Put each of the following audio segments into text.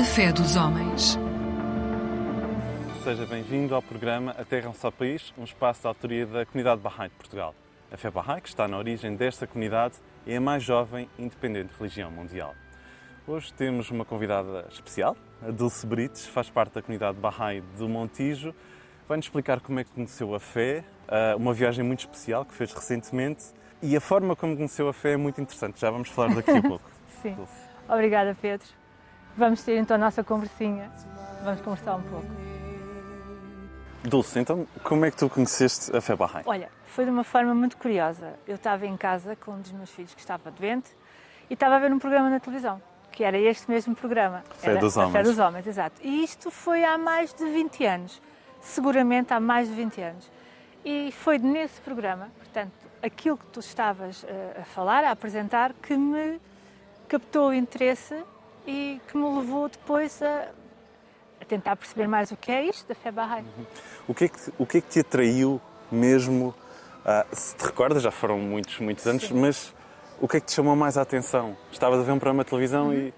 A fé dos homens. Seja bem-vindo ao programa A Terra é um Só País, um espaço de autoria da comunidade Bahá'í de Portugal. A fé Bahá'í, que está na origem desta comunidade, é a mais jovem e independente religião mundial. Hoje temos uma convidada especial, a Dulce Brites, faz parte da comunidade Bahá'í do Montijo. Vai-nos explicar como é que conheceu a fé, ah, uma viagem muito especial que fez recentemente e a forma como conheceu a fé é muito interessante. Já vamos falar daqui a pouco. Sim. Dulce. Obrigada, Pedro. Vamos ter então a nossa conversinha. Vamos conversar um pouco. Dulce, então como é que tu conheceste a fé Bahá'í? Olha, foi de uma forma muito curiosa. Eu estava em casa com um dos meus filhos que estava doente e estava a ver um programa na televisão, que era este mesmo programa. Fé Era dos a Fé Homens. dos Homens, exato. E isto foi há mais de 20 anos. Seguramente há mais de 20 anos. E foi nesse programa, portanto, aquilo que tu estavas eh, a falar, a apresentar, que me captou o interesse e que me levou depois a, a tentar perceber mais o que é isto da fé Bahá'í. O que é que, o que, é que te atraiu mesmo? ah, se te recordas, já foram muitos, muitos anos, mas o que é que te chamou mais a atenção? Estavas a ver um programa de televisão e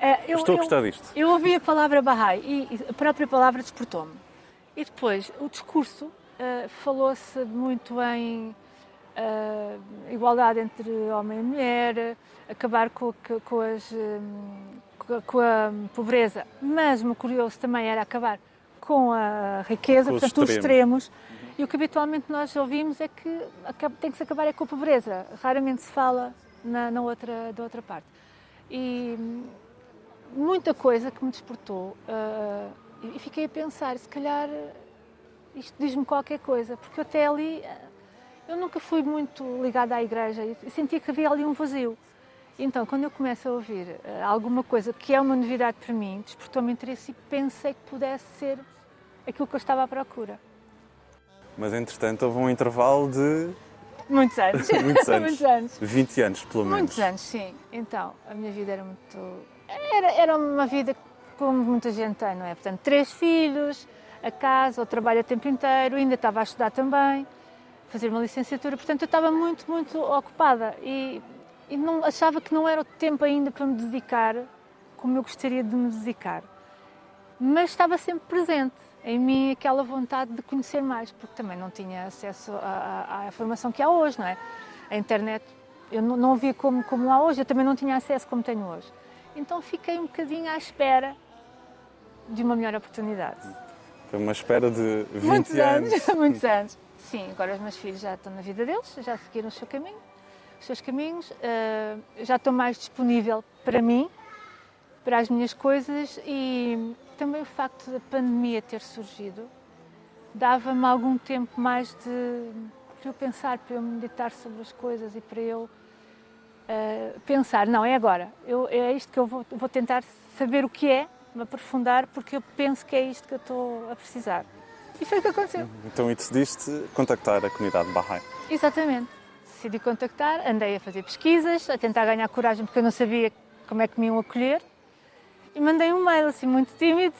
É, eu, estou a eu- gostar disto. Eu ouvi a palavra Bahá'í e a própria palavra despertou-me. E depois, o discurso eh, falou-se muito em igualdade entre homem e mulher, acabar com, com- as, com a- pobreza, mas o curioso também era acabar com a riqueza, Com os portanto, os extremos. extremos. E o que habitualmente nós ouvimos é que tem que se acabar é com a pobreza. Raramente se fala na, na outra, da outra parte. E muita coisa que me despertou ah, e fiquei a pensar, se calhar isto diz-me qualquer coisa, porque eu até ali eu nunca fui muito ligada à igreja e sentia que havia ali um vazio. Então, quando eu começo a ouvir ah, alguma coisa que é uma novidade para mim, despertou-me interesse e pensei que pudesse ser aquilo que eu estava à procura. Mas entretanto houve um intervalo de Muitos anos. muitos anos. Muitos anos. 20 anos, pelo menos. Muitos anos, sim. Então, a minha vida era muito. Era, era uma vida como muita gente tem, não é? Portanto, três filhos, a casa, o trabalho a tempo inteiro, ainda estava a estudar também, fazer uma licenciatura, portanto, eu estava muito, muito ocupada e, e não, achava que não era o tempo ainda para me dedicar como eu gostaria de me dedicar. Mas estava sempre presente em mim aquela vontade de conhecer mais, porque também não tinha acesso à, à- informação que há hoje, não é? A internet eu não, não via como, como há hoje, eu também não tinha acesso como tenho hoje. Então fiquei um bocadinho à espera de uma melhor oportunidade. Foi uma espera de 20 Muitos anos. anos, muitos anos. Sim, agora os meus filhos já estão na vida deles, já seguiram o seu caminho, os seus caminhos, eh, já estou mais disponível para mim, para as minhas coisas e também o facto da pandemia ter surgido dava-me algum tempo mais de para eu pensar, para eu meditar sobre as coisas e para eu eh, pensar, não, é agora, eu, é isto que eu vou, vou tentar saber o que é, me aprofundar, porque eu penso que é isto que eu estou a precisar. E foi o que aconteceu. Então e decidiste contactar a comunidade Bahá'í. Exatamente. Decidi contactar, andei a fazer pesquisas, a tentar ganhar coragem porque eu não sabia como é que me iam acolher e mandei um mail assim muito tímido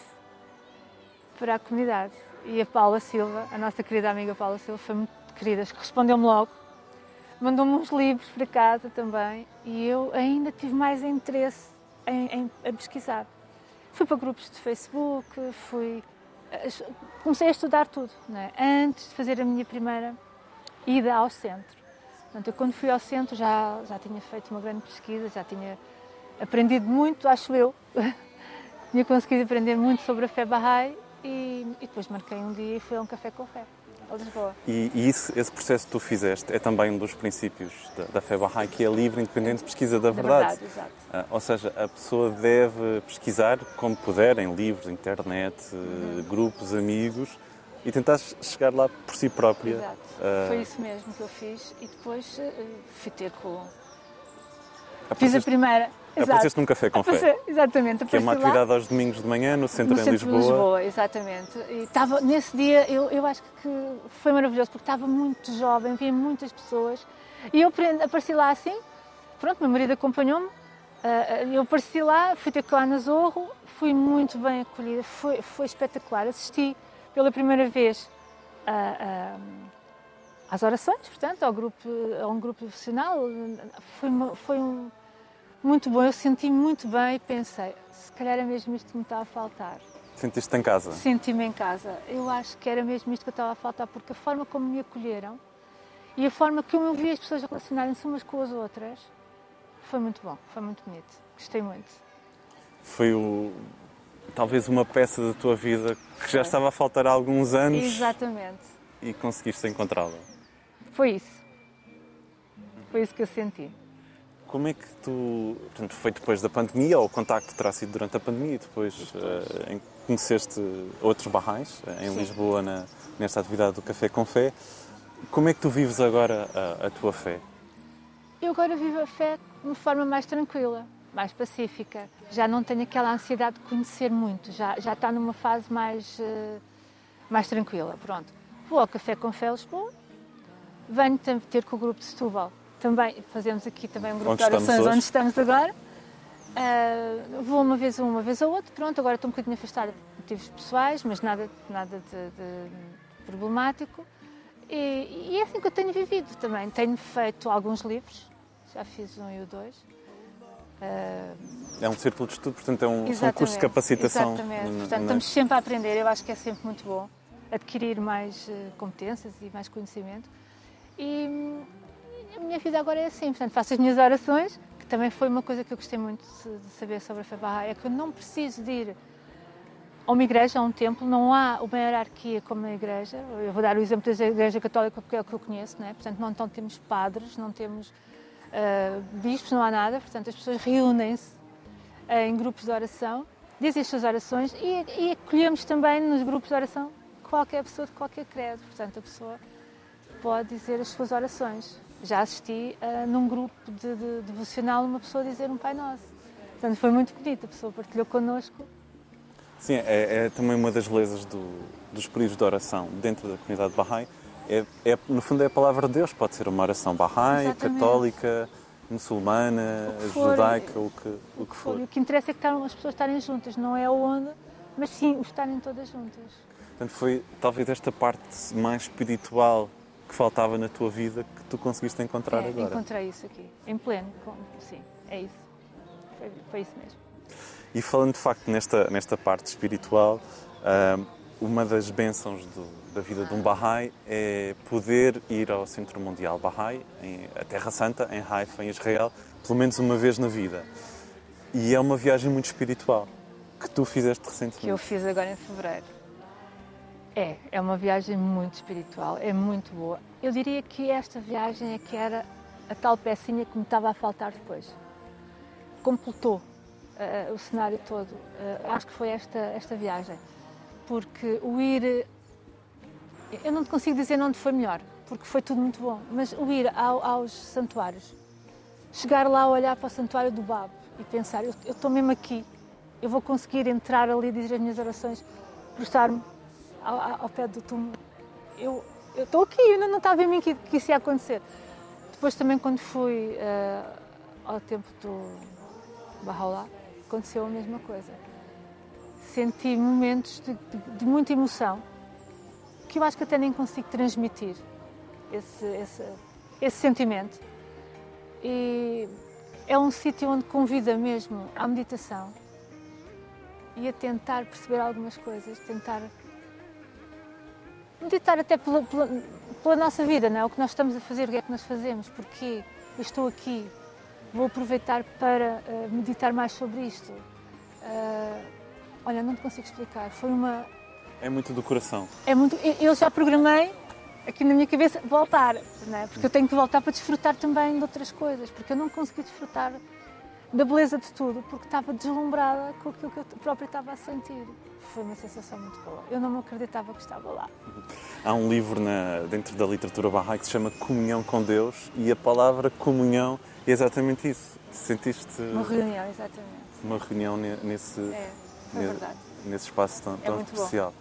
para a comunidade. E a Paula Silva, a nossa querida amiga Paula Silva, foi muito querida, respondeu-me logo, mandou-me uns livros para casa também e eu ainda tive mais interesse em, em- em pesquisar. Fui para grupos de Facebook, fui comecei a estudar tudo, é? antes de fazer a minha primeira ida ao centro. Portanto, eu quando fui ao centro já, já tinha feito uma grande pesquisa, já tinha aprendido muito, acho eu. tinha conseguido aprender muito sobre a fé Bahá'í e, e depois marquei um dia e fui a um café com fé, Lisboa. E, e isso, esse processo que tu fizeste é também um dos princípios da, da fé Bahá'í, que é a livre, independente pesquisa da Da verdade. exato. Ah, ou seja, a pessoa deve pesquisar como puder, em livros, internet, eh, Uhum. grupos, amigos, e tentar chegar lá por si própria. Exato. Ah, Foi isso mesmo que eu fiz e depois eh, fui ter com. Fiz a primeira. Exato. Apareceste num café com fé, Apareci- Exatamente. que é uma apareci lá. atividade aos domingos de manhã no centro no em centro Lisboa. de Lisboa, exatamente. E estava, nesse dia, eu, eu acho que foi maravilhoso, porque estava muito jovem, havia muitas pessoas, e eu apareci lá assim, pronto, meu marido acompanhou-me, ah, eu apareci lá, fui ter com a Ana Zorro, fui muito bem acolhida, foi, foi espetacular. Assisti pela primeira vez a- a- às orações, portanto, ao grupo, a um grupo profissional, foi, foi um, muito bom. Eu senti muito bem e pensei, se calhar é mesmo isto que me está a faltar. Sentiste em casa? Senti-me em casa. Eu acho que era mesmo isto que eu estava a faltar, porque a forma como me acolheram e a forma como eu vi as pessoas relacionarem-se umas com as outras foi muito bom, foi muito bonito. Gostei muito. Foi o, talvez uma peça da tua vida que já estava a faltar há alguns anos Exatamente. e conseguiste encontrá-la. Foi isso. Foi isso que eu senti. Como é que tu, portanto, foi depois da pandemia ou o contacto terá sido durante a pandemia e depois, em- conheceste outros barrais eh, em Sim. Lisboa na- nesta atividade do Café com Fé. Como é que tu vives agora a, a tua fé? Eu agora vivo a fé de uma forma mais tranquila, mais pacífica. Já não tenho aquela ansiedade de conhecer muito, já, já está numa fase mais, eh, mais tranquila. Pronto. Vou ao Café com Fé Lisboa, venho ter com o grupo de Setúbal. Também fazemos aqui também um grupo Onde de orações onde estamos agora. Ah, vou uma vez a um, uma vez a outro. Pronto, agora estou um bocadinho afastada por motivos pessoais, mas nada, nada de, de problemático. E, e é assim que eu tenho vivido também. Tenho feito alguns livros, já fiz um e o dois. Ah, É um círculo de estudo, portanto, é um, são exatamente, cursos de capacitação. Exatamente. Portanto, estamos sempre a aprender. Eu acho que é sempre muito bom adquirir mais eh, competências e mais conhecimento. E a minha vida agora é assim. Portanto, faço as minhas orações, que também foi uma coisa que eu gostei muito de saber sobre a fé é que eu não preciso de ir a uma igreja, a um templo, não há uma hierarquia como na igreja. Eu vou dar o exemplo da igreja católica, porque é o que eu conheço, não é? Portanto, não, temos padres, não temos ah, bispos, não há nada. Portanto, as pessoas reúnem-se em grupos de oração, dizem as suas orações e, e acolhemos também nos grupos de oração qualquer pessoa de qualquer credo. Portanto, a pessoa pode dizer as suas orações. Já assisti ah, num grupo de, de devocional uma pessoa dizer um Pai Nosso. Portanto, foi muito bonito. A pessoa partilhou connosco. Sim, é, é também uma das belezas do- dos períodos de oração dentro da comunidade Bahá'í. É, é, no fundo, é a palavra de Deus. Pode ser uma oração Bahá'í, católica, muçulmana, O for. judaica, o que, o que for. O que interessa é que as pessoas estarem juntas, não é onde, mas sim o estarem todas juntas. Portanto, foi talvez esta parte mais espiritual que faltava na tua vida que tu conseguiste encontrar É, agora. encontrei isso aqui, em pleno. Sim, é isso. Foi, foi isso mesmo. E falando de facto nesta, nesta parte espiritual, uma das bênçãos do- da vida de um Bahá'í é poder ir ao Centro Mundial Bahá'í, a Terra Santa, em Haifa, em Israel, pelo menos uma vez na vida. E é uma viagem muito espiritual que tu fizeste recentemente. que eu fiz agora em fevereiro. É, é uma viagem muito espiritual, é muito boa. Eu diria que esta viagem é que era a tal pecinha que me estava a faltar depois. Completou eh, o cenário todo. Eh, acho que foi esta, esta viagem. Porque o ir. Eu não te consigo dizer onde foi melhor, porque foi tudo muito bom, mas o ir ao- aos santuários, chegar lá, olhar para o santuário do Babo e pensar: eu estou mesmo aqui, eu vou conseguir entrar ali, dizer as minhas orações, prostrar-me ao, ao- pé do túmulo. Eu estou aqui, eu não, estava em mim que, que isso ia acontecer. Depois também quando fui eh, ao tempo do Bahá'u'lláh, aconteceu a mesma coisa. Senti momentos de, de- de muita emoção, que eu acho que até nem consigo transmitir esse, esse, esse sentimento. E é um sítio onde convida mesmo à meditação e a tentar perceber algumas coisas, tentar meditar até pela, pela, pela nossa vida, não é? O que nós estamos a fazer, o que é que nós fazemos, porquê eu estou aqui, vou aproveitar para eh, meditar mais sobre isto. Eh, olha, não te consigo explicar, foi uma, É muito do coração. é muito, eu- eu já programei aqui na minha cabeça voltar, não é? porque eu tenho que voltar para desfrutar também de outras coisas, porque eu não consegui desfrutar da beleza de tudo, porque estava deslumbrada com aquilo que eu própria estava a sentir. Foi uma sensação muito boa. Eu não me acreditava que estava lá. Há um livro na- dentro da literatura Bahá'í que se chama Comunhão com Deus e a palavra comunhão é exatamente isso. Sentiste Uma reunião, exatamente. uma reunião ne- nesse, É, ne- verdade. nesse espaço tão, tão muito bom. especial.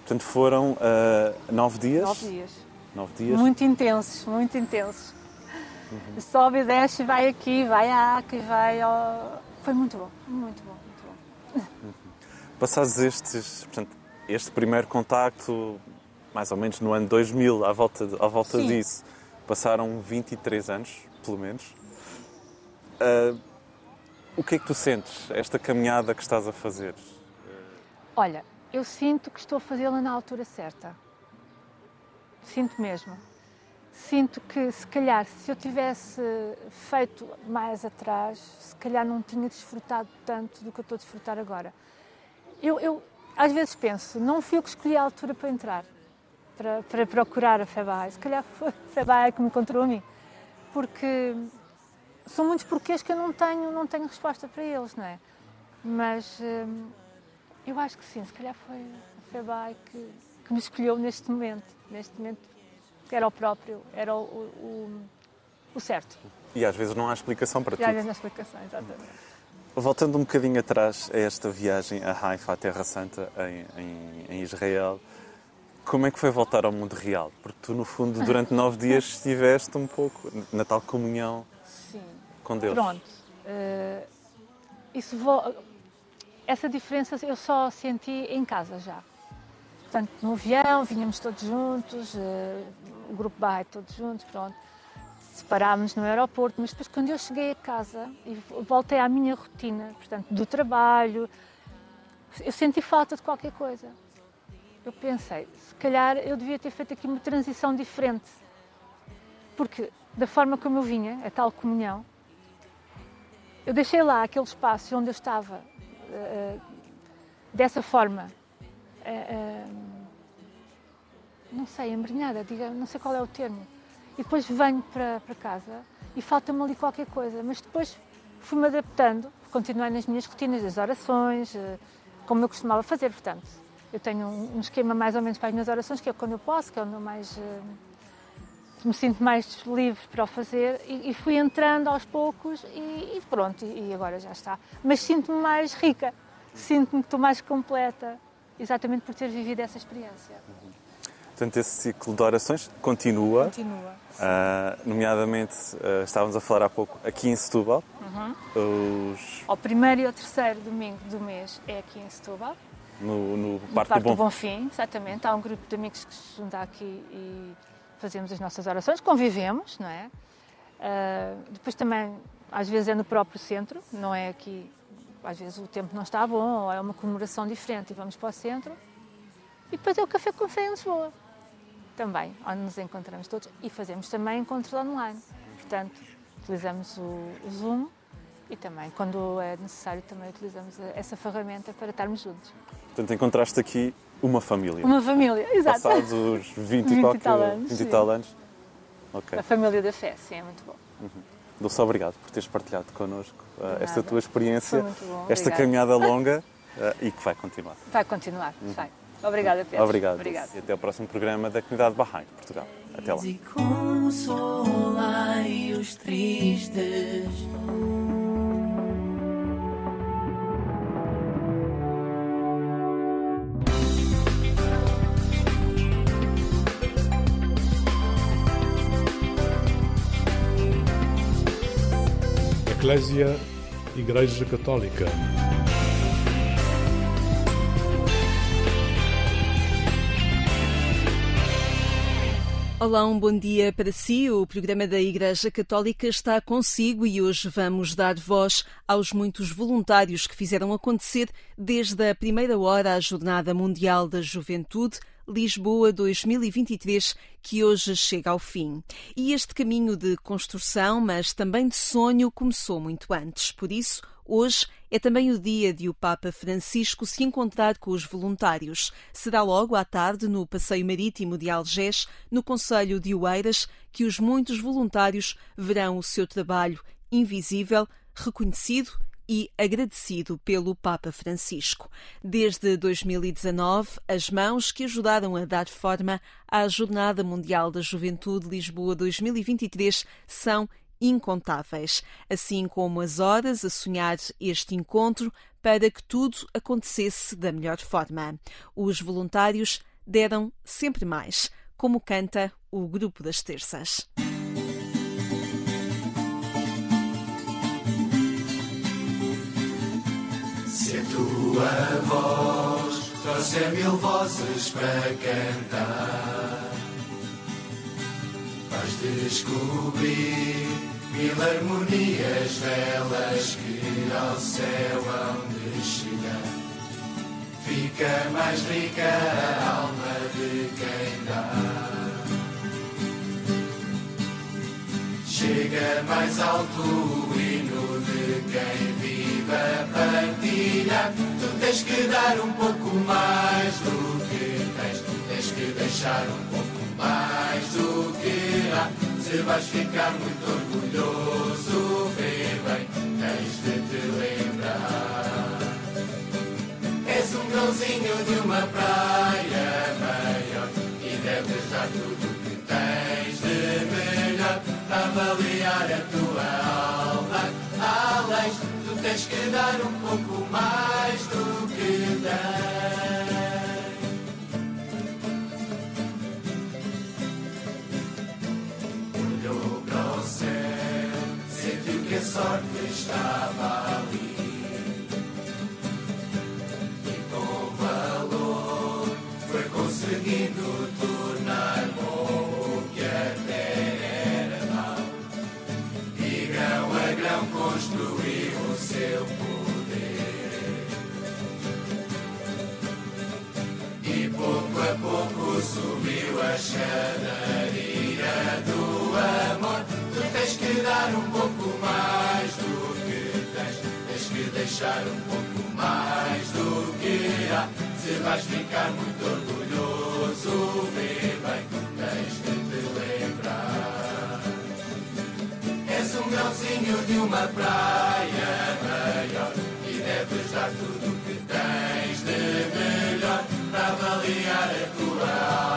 Portanto, foram ah, nove dias. Nove dias. Nove dias. Muito intensos, muito intensos. Sobe e desce, vai aqui, vai e vai ao... Foi muito bom, muito bom, muito bom. Passados estes, portanto, este primeiro contacto, mais ou menos no ano 2000, à volta, de- à volta Sim. disso, passaram 23 anos, pelo menos. Ah, O que é que tu sentes, esta caminhada que estás a fazer? Olha, eu sinto que estou a fazê-la na altura certa. Sinto mesmo. Sinto que, se calhar, se eu tivesse feito mais atrás, se calhar não tinha desfrutado tanto do que eu estou a desfrutar agora. Eu, eu às vezes penso, não fui eu que escolhi a altura para entrar, para, para procurar a FEBAI. Se calhar foi a FEBAI que me encontrou a mim. Porque são muitos porquês que eu não tenho, não tenho resposta para eles, não é? Mas hum, eu acho que sim, se calhar foi a FEBAI que, que me escolheu neste momento. Neste momento era o próprio, era o, o, o certo. E às vezes não há explicação para e tudo. às vezes não há explicação, exatamente. Voltando um bocadinho atrás a esta viagem a Haifa, a Terra Santa, em, em, em, Israel, como é que foi voltar ao mundo real? Porque tu, no fundo, durante nove dias estiveste um pouco na tal comunhão Sim. com Deus. Pronto. Uh, isso vo... Essa diferença eu só senti em casa já. Portanto, no avião, vinhamos todos juntos, uh, o grupo Bairro todos juntos, pronto separámos no aeroporto, mas depois quando eu cheguei a casa e voltei à minha rotina, portanto, do trabalho, eu senti falta de qualquer coisa. Eu pensei, se calhar eu devia ter feito aqui uma transição diferente. Porque da forma como eu vinha, a tal comunhão, eu deixei lá aquele espaço onde eu estava uh, dessa forma, uh, não sei, embrenhada, diga, não sei qual é o termo. E depois venho para, para casa e falta-me ali qualquer coisa, mas depois fui-me adaptando, continuei nas minhas rotinas, das orações, eh, como eu costumava fazer, portanto, eu tenho um esquema mais ou menos para as minhas orações, que é quando eu posso, que é onde eu mais eh, me sinto mais livre para o fazer. E, e fui entrando aos poucos e, e pronto, e, e, agora já está. Mas sinto-me mais rica, sinto-me que estou mais completa, exatamente por ter vivido essa experiência. Portanto, esse ciclo de orações continua. Continua. Uh, nomeadamente, uh, estávamos a falar há pouco, aqui em Setúbal. Uhum. Os... Ao primeiro e ao terceiro domingo do mês é aqui em Setúbal. No, no, no Parque, Parque do, Bom... Fim, exatamente. Há um grupo de amigos que se junta aqui e fazemos as nossas orações, convivemos, não é? Uh, depois também, às vezes é no próprio centro, não é aqui, às vezes o tempo não está bom, ou é uma comemoração diferente e vamos para o centro. E depois é o Café com Fé em Lisboa também, onde nos encontramos todos e fazemos também encontros online. Portanto, utilizamos o, Zoom e também, quando é necessário, também utilizamos essa ferramenta para estarmos juntos. Portanto, encontraste aqui uma família. Uma família, exato. Passados os 20, 20 e tal anos. 20 e tal anos. Okay. A família da fé, sim, é muito bom. Uhum. Dou-se obrigado por teres partilhado connosco uh, esta tua experiência, bom, esta caminhada longa uh, e que vai continuar. Vai continuar, uhum. vai. Obrigada, Pedro. Obrigado. Obrigado. E até ao próximo programa da Comunidade Bahá'í de Portugal. Até lá. os tristes. Eclésia Igreja Católica. Olá, um bom dia para si. O programa da Igreja Católica está consigo e hoje vamos dar voz aos muitos voluntários que fizeram acontecer desde a primeira hora a Jornada Mundial da Juventude Lisboa 2023, que hoje chega ao fim. E este caminho de construção, mas também de sonho, começou muito antes. Por isso, Hoje é também o dia de o Papa Francisco se encontrar com os voluntários. Será logo à tarde no Passeio Marítimo de Algés, no Conselho de Oeiras, que os muitos voluntários verão o seu trabalho invisível, reconhecido e agradecido pelo Papa Francisco. Desde 2019, as mãos que ajudaram a dar forma à Jornada Mundial da Juventude Lisboa 2023 são incontáveis, assim como as horas a sonhar este encontro para que tudo acontecesse da melhor forma. Os voluntários deram sempre mais, como canta o Grupo das Terças. Se a tua voz trouxer mil vozes para cantar, vais descobrir Mil harmonias velas que ao céu hão de chegar. Fica mais rica a alma de quem dá. Chega mais alto o hino de quem vive a partilha. Tu tens que dar um pouco mais do que tens, tens que deixar um pouco mais do que há. Se vais ficar muito orgulhoso, vê bem, tens de te lembrar. És um grãozinho de uma praia maior e deves dar tudo o que tens de melhor avaliar a tua alma. Além, tu tens que dar um pouco mais do que tens. Sorte estava ali. E com valor foi conseguindo tornar bom o que até era mau. E grão a grão construiu o seu poder. E pouco a pouco subiu a escadaria do amor. Tu tens que dar um pouco deixar um pouco mais do que há. Se vais ficar muito orgulhoso, vê bem, tens que te lembrar. És um grãozinho de uma praia maior e deves dar tudo o que tens de melhor para avaliar a tua alma.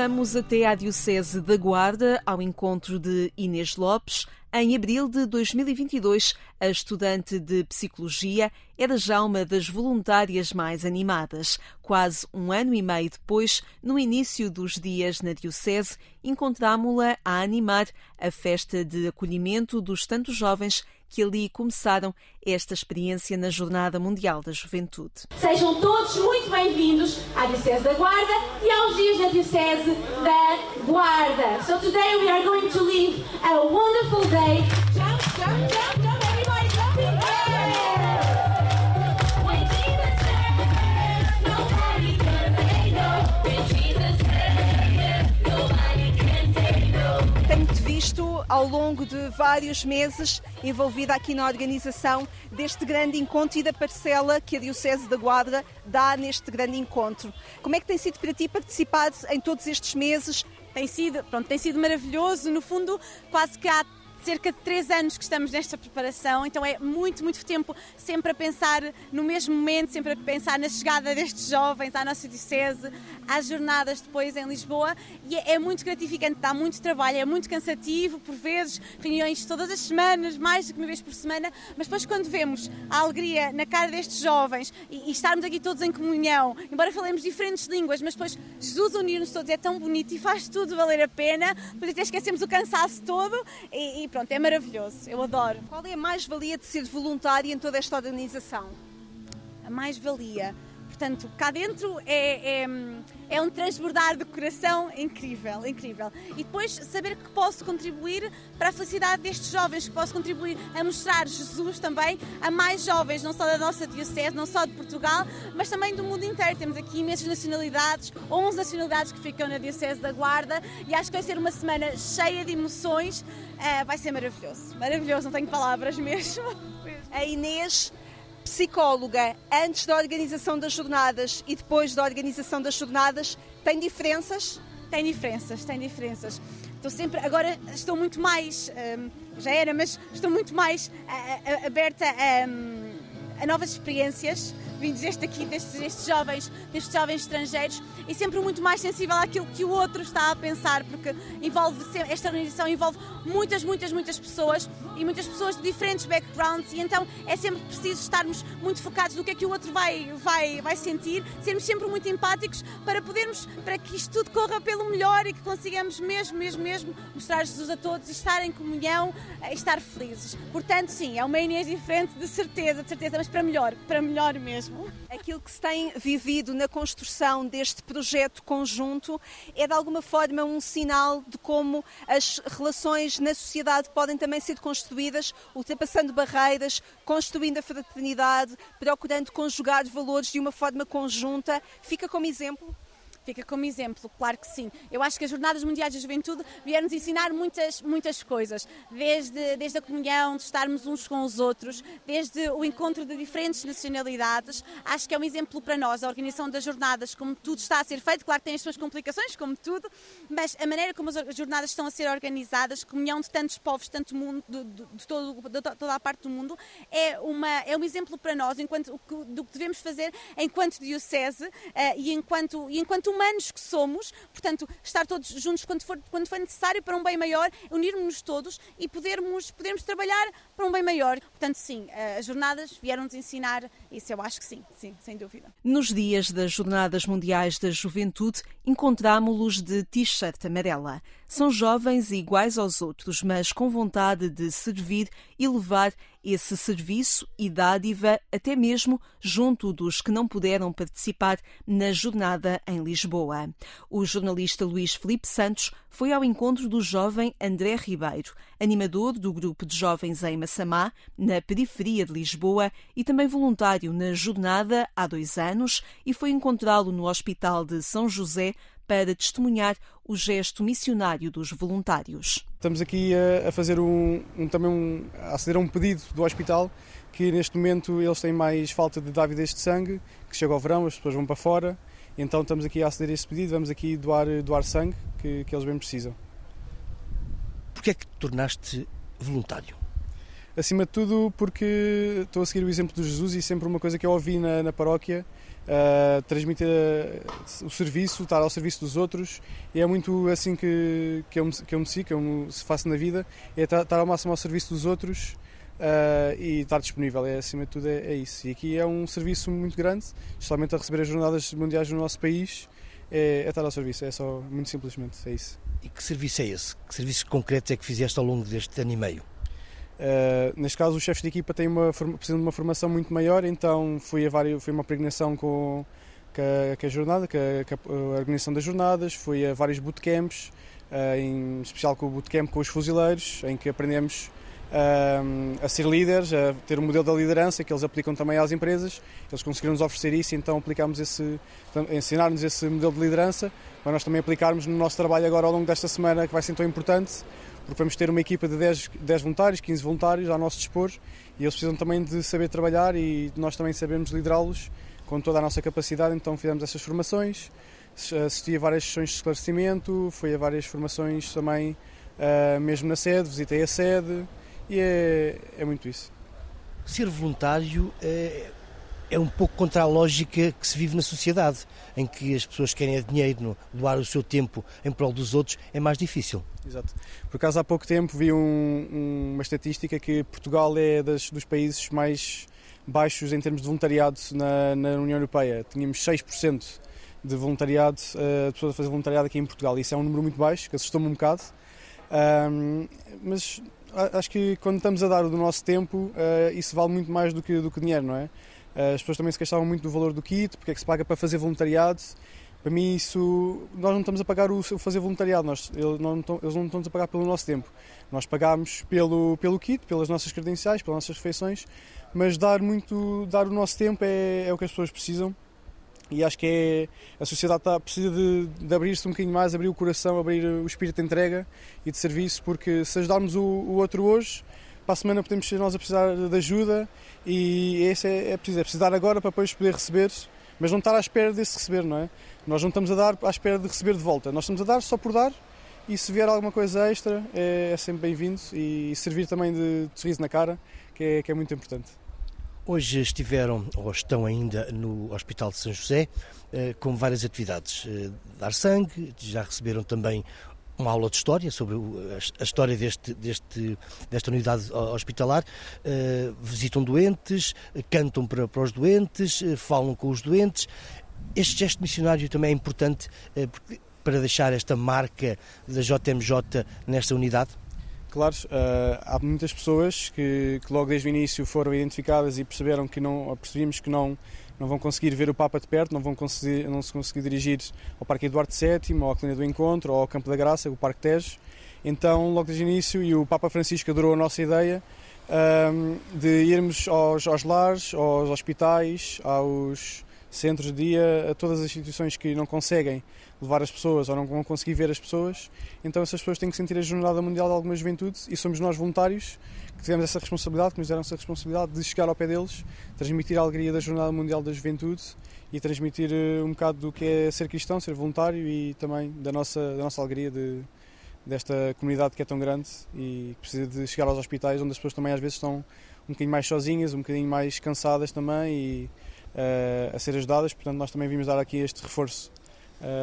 Vamos até à Diocese da Guarda, ao encontro de Inês Lopes. Em abril de 2022, a estudante de Psicologia era já uma das voluntárias mais animadas. Quase um ano e meio depois, no início dos dias na Diocese, encontrámo-la a animar a festa de acolhimento dos tantos jovens que ali começaram esta experiência na Jornada Mundial da Juventude. Sejam todos muito bem-vindos à Diocese da Guarda e aos dias da Diocese da Guarda. So today we are going to live a wonderful day. Jump, Visto ao longo de vários meses envolvida aqui na organização deste grande encontro e da parcela que a Diocese da Guarda dá neste grande encontro. Como é que tem sido para ti participar em todos estes meses? Tem sido, pronto, tem sido maravilhoso. No fundo, quase que há cerca de três anos que estamos nesta preparação, então é muito, muito tempo sempre a pensar no mesmo momento, sempre a pensar na chegada destes jovens à nossa Diocese, às jornadas depois em Lisboa e é, é muito gratificante, dá muito trabalho, é muito cansativo, por vezes, reuniões todas as semanas, mais do que uma vez por semana, mas depois quando vemos a alegria na cara destes jovens e, e estarmos aqui todos em comunhão, embora falemos diferentes línguas, mas depois Jesus unir-nos todos é tão bonito e faz tudo valer a pena, depois até esquecemos o cansaço todo e, e e pronto, é maravilhoso, eu adoro. Qual é a mais-valia de ser voluntária em toda esta organização? A mais-valia. Portanto, cá dentro é, é, é um transbordar do coração incrível, incrível. E depois saber que posso contribuir para a felicidade destes jovens, que posso contribuir a mostrar Jesus também a mais jovens, não só da nossa diocese, não só de Portugal, mas também do mundo inteiro. Temos aqui imensas nacionalidades, 11 nacionalidades que ficam na diocese da Guarda e acho que vai ser uma semana cheia de emoções. Ah, vai ser maravilhoso, maravilhoso, não tenho palavras mesmo. A Inês, psicóloga, antes da organização das jornadas e depois da organização das jornadas, tem diferenças? Tem diferenças, tem diferenças. Estou sempre, agora estou muito mais, hum, já era, mas estou muito mais ah, ah, aberta a, hum, a novas experiências vindos desde aqui, destes, destes jovens, destes jovens estrangeiros e sempre muito mais sensível àquilo que o outro está a pensar, porque envolve esta organização envolve muitas, muitas, muitas pessoas e muitas pessoas de diferentes backgrounds e então é sempre preciso estarmos muito focados no que é que o outro vai, vai, vai sentir, sermos sempre muito empáticos para podermos, para que isto tudo corra pelo melhor e que consigamos mesmo, mesmo, mesmo mostrar Jesus a todos e estar em comunhão e estar felizes. Portanto, sim, é uma Inês diferente, de certeza, de certeza, mas para melhor, para melhor mesmo. Aquilo que se tem vivido na construção deste projeto conjunto é de alguma forma um sinal de como as relações na sociedade podem também ser construídas, ultrapassando barreiras, construindo a fraternidade, procurando conjugar valores de uma forma conjunta. Fica como exemplo? Fica como exemplo, claro que sim. Eu acho que as Jornadas Mundiais da Juventude vieram-nos ensinar muitas, muitas coisas. Desde, desde a comunhão, de estarmos uns com os outros, desde o encontro de diferentes nacionalidades. Acho que é um exemplo para nós, a organização das jornadas, como tudo está a ser feito. Claro que tem as suas complicações, como tudo, mas a maneira como as jornadas estão a ser organizadas, comunhão de tantos povos, tanto mundo, de, de- de todo, de toda a parte do mundo, é, uma, é um exemplo para nós enquanto, do que devemos fazer enquanto diocese eh, e, enquanto, e enquanto humanos que somos, portanto, estar todos juntos quando for, quando for necessário para um bem maior, unirmos-nos todos e podermos, podermos trabalhar para um bem maior. Portanto, sim, eh, as jornadas vieram-nos ensinar isso, eu acho que sim, sim, sem dúvida. Nos dias das Jornadas Mundiais da Juventude, encontrámo-los de t-shirt amarela. São jovens iguais aos outros, mas com vontade de servir e levar esse serviço e dádiva até mesmo junto dos que não puderam participar na jornada em Lisboa. O jornalista Luís Felipe Santos foi ao encontro do jovem André Ribeiro, animador do grupo de jovens em Massamá, na periferia de Lisboa, e também voluntário na jornada há dois anos, e foi encontrá-lo no Hospital de São José para testemunhar o gesto missionário dos voluntários. Estamos aqui a, fazer um, um- também um, a aceder a um pedido do hospital que neste momento eles têm mais falta de dávidas de sangue, que chega ao verão, as pessoas vão para fora, então estamos aqui a aceder a esse pedido, vamos aqui doar, doar sangue que, que eles bem precisam. Porquê é que te tornaste voluntário? Acima de tudo porque estou a seguir o exemplo de Jesus e sempre uma coisa que eu ouvi na, na paróquia, uh, transmitir uh, o serviço, estar ao serviço dos outros, e é muito assim que, que, eu, me, que eu me sigo, que eu me faço na vida, é estar, estar ao máximo ao serviço dos outros uh, e estar disponível, é, acima de tudo é, é isso. E aqui é um serviço muito grande, especialmente a receber as jornadas mundiais no nosso país, é, é estar ao serviço, é só, muito simplesmente, é isso. E que serviço é esse? Que serviços concretos é que fizeste ao longo deste ano e meio? Uh, neste caso, os chefes de equipa têm uma, precisam de uma formação muito maior, então fui a vários, fui a uma peregrinação com, com, a, com a jornada, com a, com a organização das jornadas, fui a vários bootcamps, uh, em especial com o bootcamp com os fuzileiros, em que aprendemos uh, a ser líderes, a ter um modelo da liderança que eles aplicam também às empresas. Eles conseguiram nos oferecer isso, então aplicámos esse, ensinar-nos esse modelo de liderança, para nós também aplicarmos no nosso trabalho agora ao longo desta semana, que vai ser tão importante, porque vamos ter uma equipa de 10, 10 voluntários, 15 voluntários ao nosso dispor e eles precisam também de saber trabalhar e nós também sabemos liderá-los com toda a nossa capacidade, então fizemos essas formações, assisti a várias sessões de esclarecimento, fui a várias formações também, uh, mesmo na sede, visitei a sede e é, é muito isso. Ser voluntário é, é um pouco contra a lógica que se vive na sociedade, em que as pessoas querem é dinheiro, no- doar o seu tempo em prol dos outros, é mais difícil. Exato. Por acaso há pouco tempo vi um- um- uma estatística que Portugal é das- dos países mais baixos em termos de voluntariado na, na União Europeia. Tínhamos 6% de voluntariado, eh, de pessoas a fazer voluntariado aqui em Portugal. Isso é um número muito baixo, que assustou-me um bocado. Ahm, mas acho que quando estamos a dar o do nosso tempo, eh, isso vale muito mais do que, do que dinheiro, não é? Eh, as pessoas também se queixavam muito do valor do kit, porque é que se paga para fazer voluntariado. Para mim, isso. Nós não estamos a pagar o, fazer voluntariado, nós, eles, não, estão- eles não estão a pagar pelo nosso tempo. Nós pagamos pelo, pelo kit, pelas nossas credenciais, pelas nossas refeições, mas dar muito. dar o nosso tempo é, é o que as pessoas precisam. E acho que é, a sociedade está, precisa de, de abrir-se um bocadinho mais, abrir o coração, abrir o espírito de entrega e de serviço, porque se ajudarmos o, o outro hoje, para a semana podemos ser nós a precisar de ajuda e esse é, é preciso, é preciso dar agora para depois poder receber, mas não estar à espera desse receber, não é? Nós não estamos a dar à espera de receber de volta, nós estamos a dar só por dar e se vier alguma coisa extra é, é sempre bem-vindo e servir também de, de sorriso na cara, que é, que é muito importante. Hoje estiveram, ou estão ainda, no Hospital de São José, eh, com várias atividades. Eh, Dar sangue, já receberam também uma aula de história sobre a história deste, deste, desta unidade ho- hospitalar. Eh, Visitam doentes, eh, cantam para, para os doentes, eh, falam com os doentes. Este gesto missionário também é importante eh, para deixar esta marca da JMJ nesta unidade. Claro, eh, há muitas pessoas que, que logo desde o início foram identificadas e perceberam que não, percebíamos que não, não vão conseguir ver o Papa de perto, não vão conseguir, não se conseguir dirigir ao Parque Eduardo VII, ou à Colina do Encontro, ou ao Campo da Graça, o Parque Tejo. Então, logo desde o início, e o Papa Francisco adorou a nossa ideia ehm, de irmos aos, aos lares, aos hospitais, aos centros de dia, a todas as instituições que não conseguem levar as pessoas ou não vão conseguir ver as pessoas, então essas pessoas têm que sentir a Jornada Mundial de Alguma Juventude e somos nós voluntários que tivemos essa responsabilidade, que nos deram essa responsabilidade de chegar ao pé deles, transmitir a alegria da Jornada Mundial da Juventude e transmitir eh, um bocado do que é ser cristão, ser voluntário e também da nossa, da nossa alegria de, desta comunidade que é tão grande e que precisa de chegar aos hospitais onde as pessoas também às vezes estão um bocadinho mais sozinhas, um bocadinho mais cansadas também e eh, a ser ajudadas, portanto nós também vimos dar aqui este reforço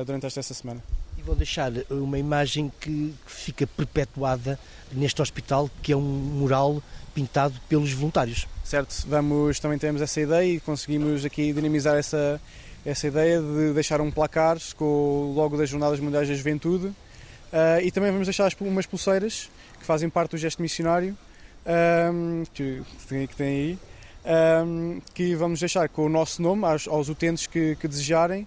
durante esta, semana. E vou deixar uma imagem que fica perpetuada neste hospital, que é um mural pintado pelos voluntários. Certo, vamos, também temos essa ideia e conseguimos aqui dinamizar essa, essa ideia de deixar um placar com o logo das Jornadas Mundiais da Juventude Ah, e também vamos deixar umas pulseiras que fazem parte do gesto missionário ahm, que, que tem- que tem aí, ahm, que vamos deixar com o nosso nome aos, aos utentes que, que desejarem,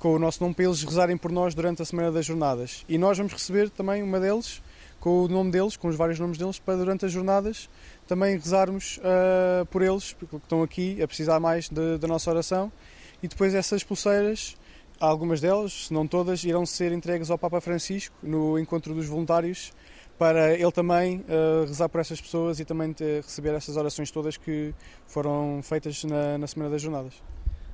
com o nosso nome para eles rezarem por nós durante a Semana das Jornadas. E nós vamos receber também uma deles, com o nome deles, com os vários nomes deles, para durante as jornadas também rezarmos ah, por eles, porque estão aqui a precisar mais da nossa oração. E depois essas pulseiras, algumas delas, se não todas, irão ser entregues ao Papa Francisco no encontro dos voluntários, para ele também ah, rezar por essas pessoas e também receber essas orações todas que foram feitas na, na Semana das Jornadas.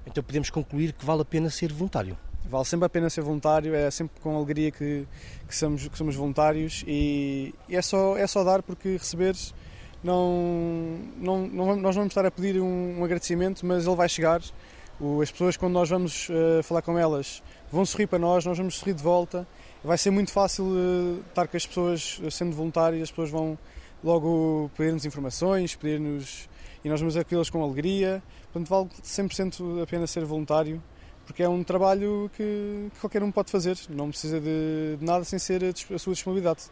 Então podemos concluir que vale a pena ser voluntário. Vale sempre a pena ser voluntário, é sempre com alegria que, que, somos, que somos voluntários e, é, só, é só dar porque receber não, não, não nós vamos estar a pedir um, um agradecimento, mas ele vai chegar. O- as pessoas, quando nós vamos eh, falar com elas, vão sorrir para nós, nós vamos sorrir de volta. Vai ser muito fácil eh, estar com as pessoas sendo voluntárias, as pessoas vão logo pedir-nos informações, pedir-nos e nós vamos acolhê-las com alegria. Portanto, vale 100% a pena ser voluntário porque é um trabalho que, que qualquer um pode fazer, não precisa de, de nada sem ser a, a sua disponibilidade.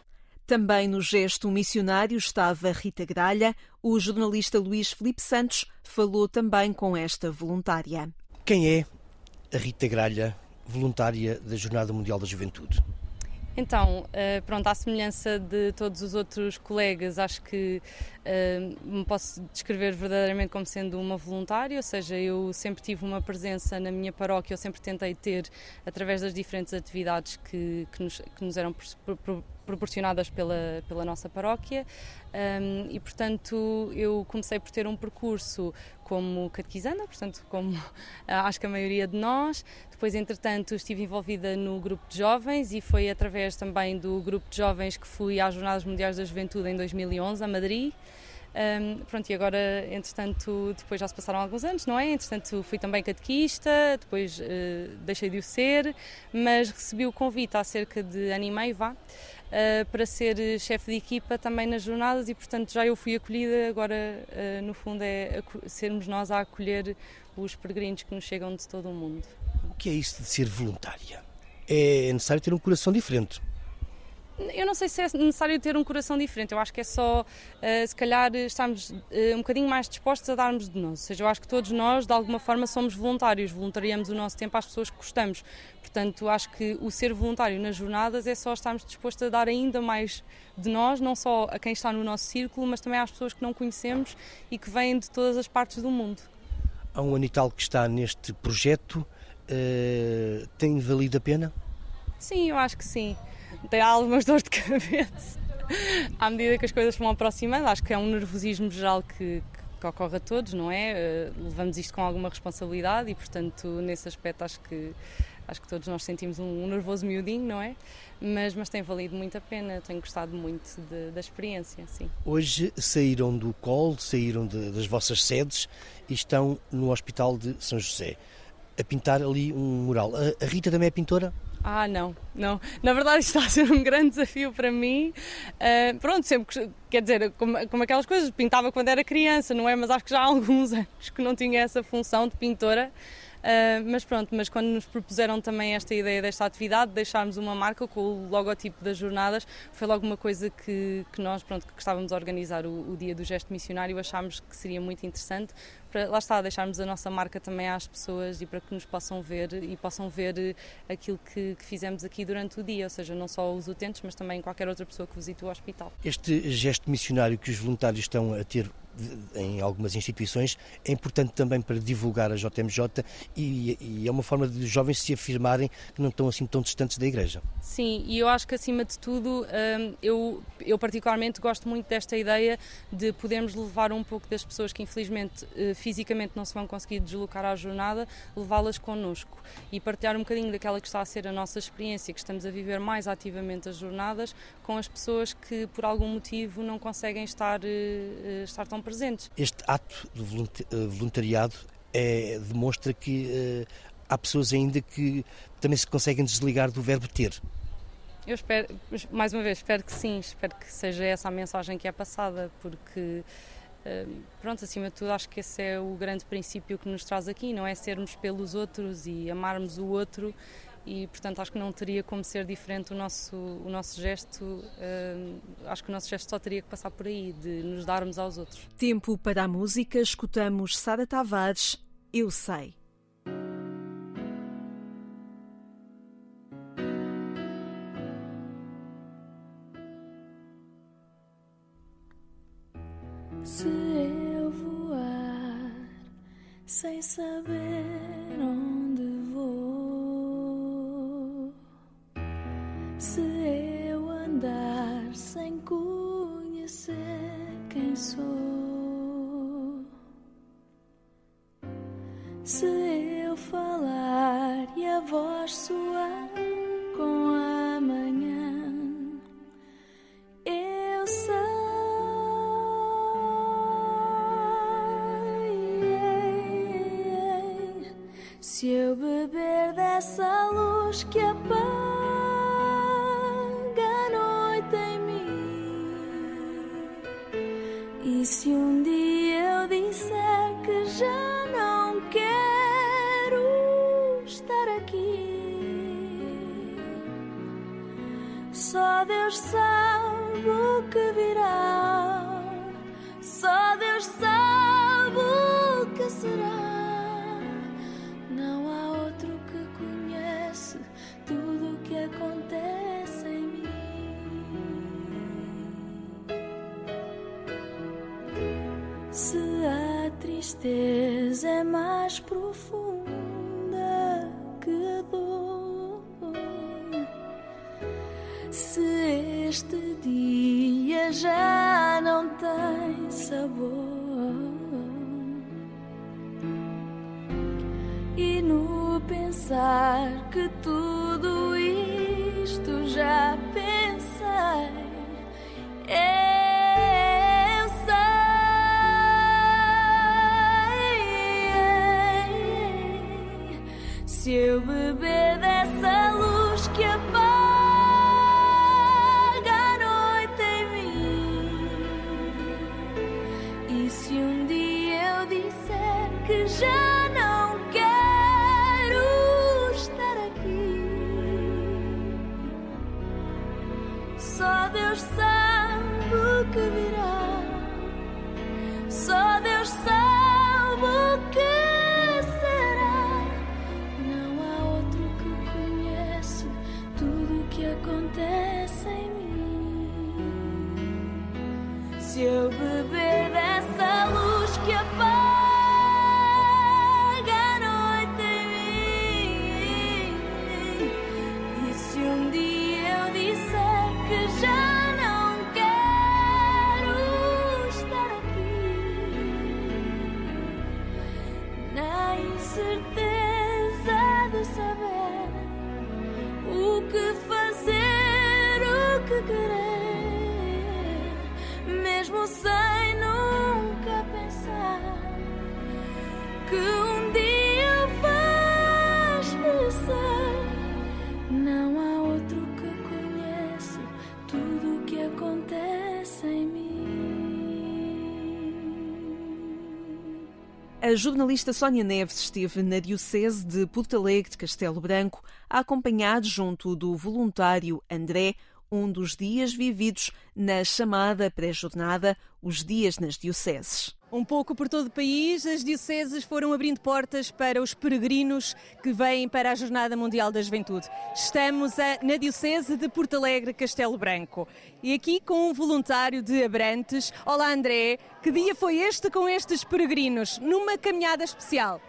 Também no gesto missionário estava Rita Gralha. O jornalista Luís Felipe Santos falou também com esta voluntária. Quem é a Rita Gralha, voluntária da Jornada Mundial da Juventude? Então, eh, pronto, à semelhança de todos os outros colegas, acho que eh, me posso descrever verdadeiramente como sendo uma voluntária, ou seja, eu sempre tive uma presença na minha paróquia, eu sempre tentei ter através das diferentes atividades que, que, nos, que nos eram proporcionadas pela, pela nossa paróquia um, e, portanto, eu comecei por ter um percurso como catequizanda, portanto, como acho que a maioria de nós. Depois, entretanto, estive envolvida no grupo de jovens e foi através também do grupo de jovens que fui às Jornadas Mundiais da Juventude em 2011, a Madrid. Um, pronto, e agora, entretanto, depois já se passaram alguns anos, não é? Entretanto, fui também catequista, depois eh, deixei de o ser, mas recebi o convite há cerca de ano e meio, vá, eh, para ser chefe de equipa também nas jornadas e, portanto, já eu fui acolhida. Agora, eh, no fundo, é sermos nós a acolher os peregrinos que nos chegam de todo o mundo. O que é isso de ser voluntária? É necessário ter um coração diferente. Eu não sei se é necessário ter um coração diferente, eu acho que é só, eh, se calhar, estarmos eh, um bocadinho mais dispostos a darmos de nós. Ou seja, eu acho que todos nós, de alguma forma, somos voluntários, voluntariamos o nosso tempo às pessoas que gostamos. Portanto, acho que o ser voluntário nas jornadas é só estarmos dispostos a dar ainda mais de nós, não só a quem está no nosso círculo, mas também às pessoas que não conhecemos e que vêm de todas as partes do mundo. Há um ano e tal que está neste projeto, eh, tem valido a pena? Sim, eu acho que sim. Tem algumas dores de cabeça. À medida que as coisas vão aproximando, acho que é um nervosismo geral que, que ocorre a todos, não é? Eh, Levamos isto com alguma responsabilidade e, portanto, nesse aspecto, acho que, acho que todos nós sentimos um, um nervoso miudinho, não é? Mas, mas tem valido muito a pena, tenho gostado muito de- da experiência, sim. Hoje saíram do COL, saíram de- das vossas sedes e estão no Hospital de São José a pintar ali um mural. A, a Rita também é pintora? Ah, não, não. Na verdade, isto está a ser um grande desafio para mim. Ah, pronto, sempre, que- quer dizer, como, como aquelas coisas, pintava quando era criança, não é? Mas acho que já há alguns anos que não tinha essa função de pintora. Ah, mas pronto, mas quando nos propuseram também esta ideia desta atividade, deixarmos uma marca com o logotipo das jornadas, foi logo uma coisa que, que nós, pronto, que gostávamos de organizar o, o dia do gesto missionário, achámos que seria muito interessante para, lá está, deixarmos a nossa marca também às pessoas e para que nos possam ver e possam ver eh, aquilo que, que fizemos aqui durante o dia, ou seja, não só os utentes, mas também qualquer outra pessoa que visite o hospital. Este gesto missionário que os voluntários estão a ter em algumas instituições é importante também para divulgar a JMJ e, e é uma forma de os jovens se afirmarem que não estão assim tão distantes da Igreja. Sim, e eu acho que acima de tudo, hum, eu, eu particularmente gosto muito desta ideia de podermos levar um pouco das pessoas que infelizmente eh, fisicamente não se vão conseguir deslocar à jornada, levá-las connosco e partilhar um bocadinho daquela que está a ser a nossa experiência, que estamos a viver mais ativamente as jornadas com as pessoas que por algum motivo não conseguem estar, eh, eh, estar tão presentes. Este ato de eh, voluntariado é- demonstra que eh, há pessoas ainda que também se conseguem desligar do verbo ter. Eu espero, mais uma vez, espero que sim, espero que seja essa a mensagem que é passada, porque, eh, pronto, acima de tudo, acho que esse é o grande princípio que nos traz aqui, não é sermos pelos outros e amarmos o outro, e, portanto, acho que não teria como ser diferente o nosso, o nosso gesto, eh, acho que o nosso gesto só teria que passar por aí, de nos darmos aos outros. Tempo para a música, escutamos Sara Tavares, Eu Sei. Tristeza é mais profunda que dor, se este dia já não tem sabor. A jornalista Sónia Neves esteve na Diocese de Porto Alegre de Castelo Branco a acompanhar junto do voluntário André um dos dias vividos na chamada pré-jornada Os Dias nas Dioceses. Um pouco por todo o país, as dioceses foram abrindo portas para os peregrinos que vêm para a Jornada Mundial da Juventude. Estamos a- na Diocese de Porto Alegre, Castelo Branco. E aqui com um voluntário de Abrantes. Olá, André. Que dia foi este com estes peregrinos? Numa caminhada especial.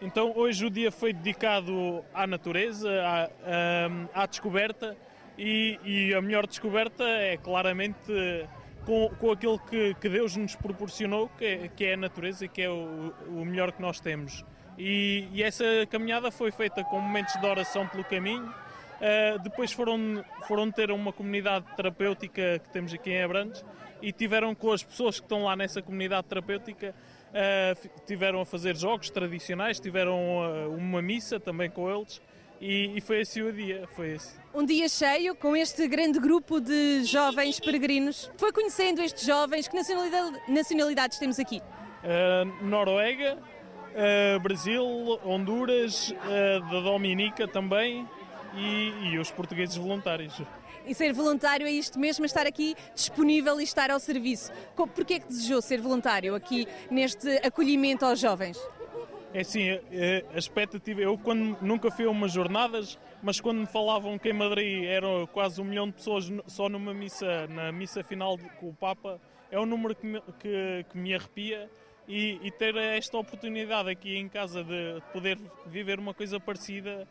Então hoje o dia foi dedicado à natureza, à, à- descoberta e, e a melhor descoberta é claramente com, com aquilo que, que Deus nos proporcionou, que é, que é a natureza e que é o, o melhor que nós temos. E, e essa caminhada foi feita com momentos de oração pelo caminho. Uh, depois foram, foram ter uma comunidade terapêutica que temos aqui em Abrantes e tiveram com as pessoas que estão lá nessa comunidade terapêutica Uh, tiveram a fazer jogos tradicionais, tiveram uh, uma missa também com eles e, e foi assim o dia. Foi esse. Um dia cheio com este grande grupo de jovens peregrinos. Foi conhecendo estes jovens. Que nacionalidade- nacionalidades temos aqui? Uh, Noruega, uh, Brasil, Honduras, uh, da Dominica também e, e os portugueses voluntários. E ser voluntário é isto mesmo, estar aqui disponível e estar ao serviço. Porquê é que desejou ser voluntário aqui neste acolhimento aos jovens? É assim, eh, a expectativa. Eu quando nunca fui a umas jornadas, mas quando me falavam que em Madrid eram quase um milhão de pessoas só numa missa, na missa final com o Papa, é um número que me, que, que me arrepia. E, e ter esta oportunidade aqui em casa de poder viver uma coisa parecida,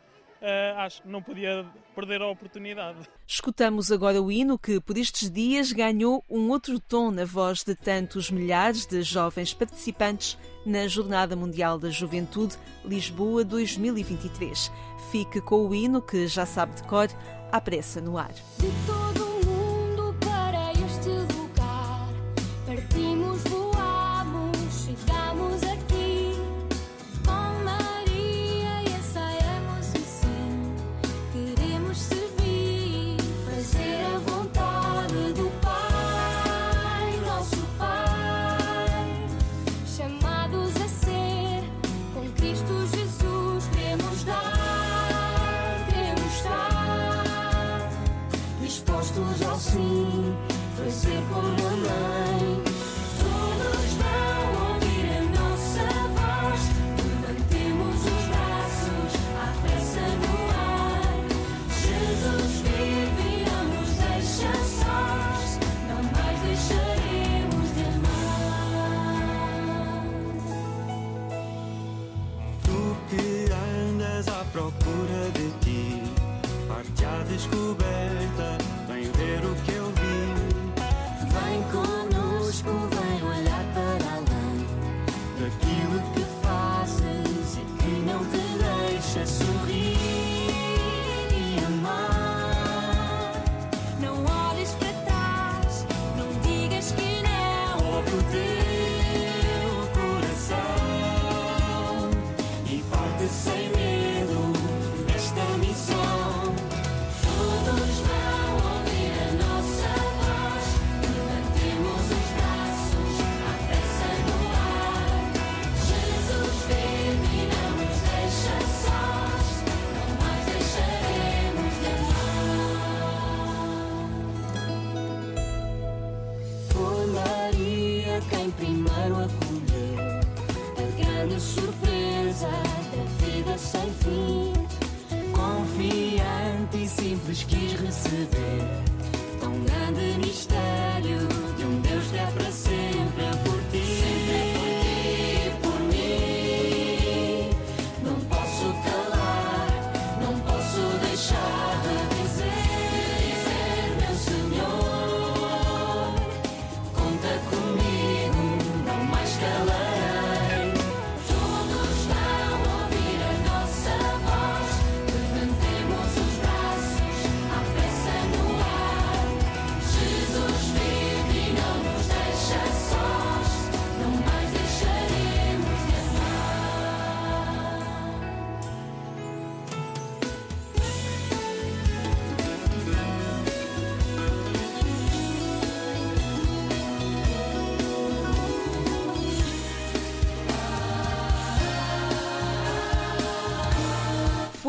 acho que não podia perder a oportunidade. Escutamos agora o hino que, por estes dias, ganhou um outro tom na voz de tantos milhares de jovens participantes na Jornada Mundial da Juventude Lisboa 2023. Fique com o hino que já sabe de cor, à pressa no ar.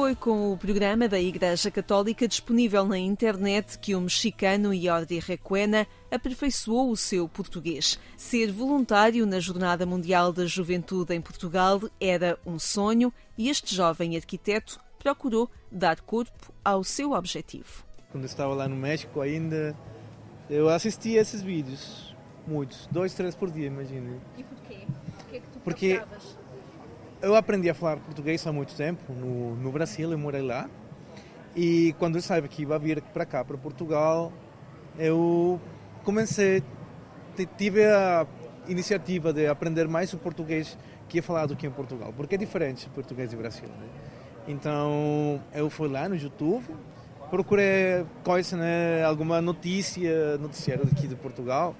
Foi com o programa da Igreja Católica disponível na internet que o mexicano Jordi Requena aperfeiçoou o seu português. Ser voluntário na Jornada Mundial da Juventude em Portugal era um sonho e este jovem arquiteto procurou dar corpo ao seu objetivo. Quando eu estava lá no México ainda, eu assistia esses vídeos, muitos, dois, três por dia, imagina. E porquê? Porquê que tu Porque- procuravas? Eu aprendi a falar português há muito tempo, no, no Brasil, eu morei lá. E quando eu sabia que ia vir para cá, para Portugal, eu comecei, tive a iniciativa de aprender mais o português que é falado aqui em Portugal, porque é diferente português do Brasil. Né? Então, eu fui lá no YouTube, procurei coisa, né, alguma notícia, noticiário daqui de Portugal,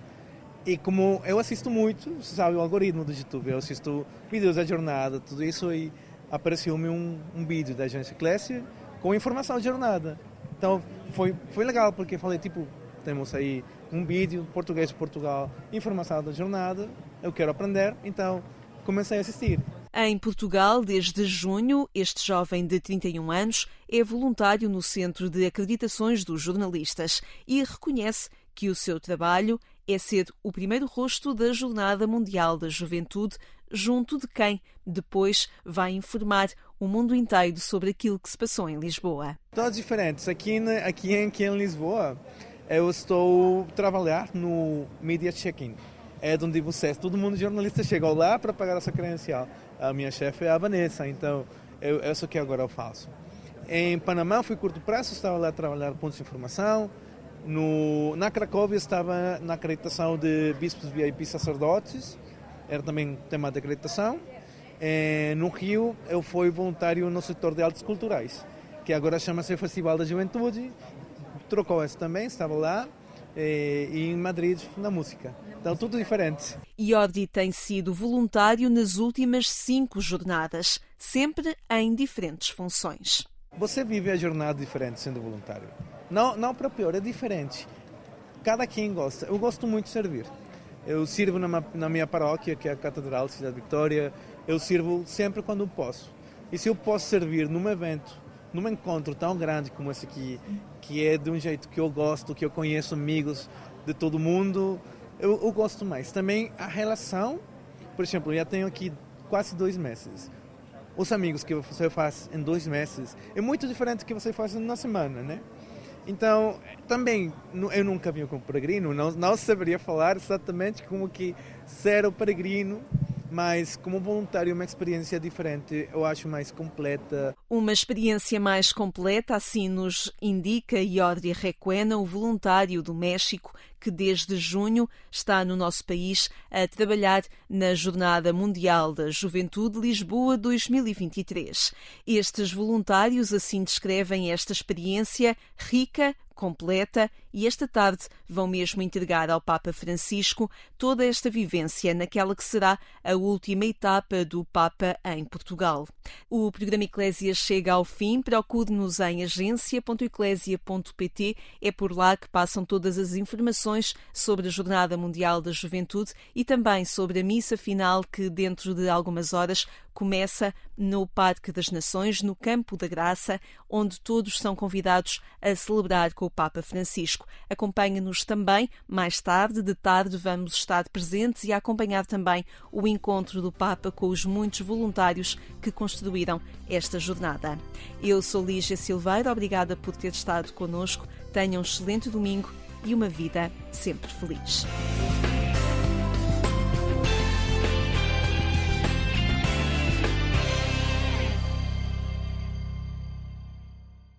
e como eu assisto muito, você sabe, o algoritmo do YouTube, eu assisto vídeos da jornada, tudo isso, e apareceu-me um, um vídeo da agência Classe com informação da jornada. Então foi, foi legal, porque falei, tipo, temos aí um vídeo, português de Portugal, informação da jornada, eu quero aprender, então comecei a assistir. Em Portugal, desde junho, este jovem de 31 anos é voluntário no Centro de Acreditações dos Jornalistas e reconhece que o seu trabalho é ser o primeiro rosto da Jornada Mundial da Juventude, junto de quem depois vai informar o mundo inteiro sobre aquilo que se passou em Lisboa. Todos diferentes. Aqui, aqui, aqui em Lisboa, eu estou a trabalhar no Media Check-in. É onde vocês, todo mundo jornalista chegou lá para pagar essa credencial. A minha chefe é a Vanessa, então eu, é isso que agora eu faço. Em Panamá fui curto prazo, estava lá a trabalhar pontos de informação. No, na Cracóvia estava na acreditação de bispos VIP sacerdotes, era também tema de acreditação. Eh, no Rio eu fui voluntário no setor de artes culturais, que agora chama-se Festival da Juventude. Trocou esse também, estava lá. eh, E em Madrid na música. Então tudo diferente. Iordi tem sido voluntário nas últimas cinco jornadas, sempre em diferentes funções. Você vive a jornada diferente sendo voluntário. Não, não para pior, é diferente. Cada quem gosta. Eu gosto muito de servir. Eu sirvo na, na minha paróquia, que é a Catedral de Cidade Vitória. Eu sirvo sempre quando posso. E se eu posso servir num evento, num encontro tão grande como esse aqui, que é de um jeito que eu gosto, que eu conheço amigos de todo mundo, eu, eu gosto mais. Também a relação, por exemplo, eu já tenho aqui quase dois meses os amigos que você faz em dois meses é muito diferente do que você faz na semana, né? Então, também, eu nunca vim como peregrino, não, não saberia falar exatamente como que ser o peregrino, mas como voluntário uma experiência diferente, eu acho mais completa. Uma experiência mais completa, assim nos indica Iodri Requena, o voluntário do México, que desde junho está no nosso país a trabalhar na Jornada Mundial da Juventude Lisboa 2023. Estes voluntários assim descrevem esta experiência rica, completa e esta tarde vão mesmo entregar ao Papa Francisco toda esta vivência naquela que será a última etapa do Papa em Portugal. O programa Eclésia chega ao fim. Procure-nos em agência.eclésia.pt. É por lá que passam todas as informações sobre a Jornada Mundial da Juventude e também sobre a missa final que dentro de algumas horas começa no Parque das Nações, no Campo da Graça, onde todos são convidados a celebrar com o Papa Francisco. Acompanha-nos também, mais tarde, de tarde, vamos estar presentes e acompanhar também o encontro do Papa com os muitos voluntários que construíram esta jornada. Eu sou Lígia Silveira, obrigada por ter estado conosco. Tenha um excelente domingo e uma vida sempre feliz.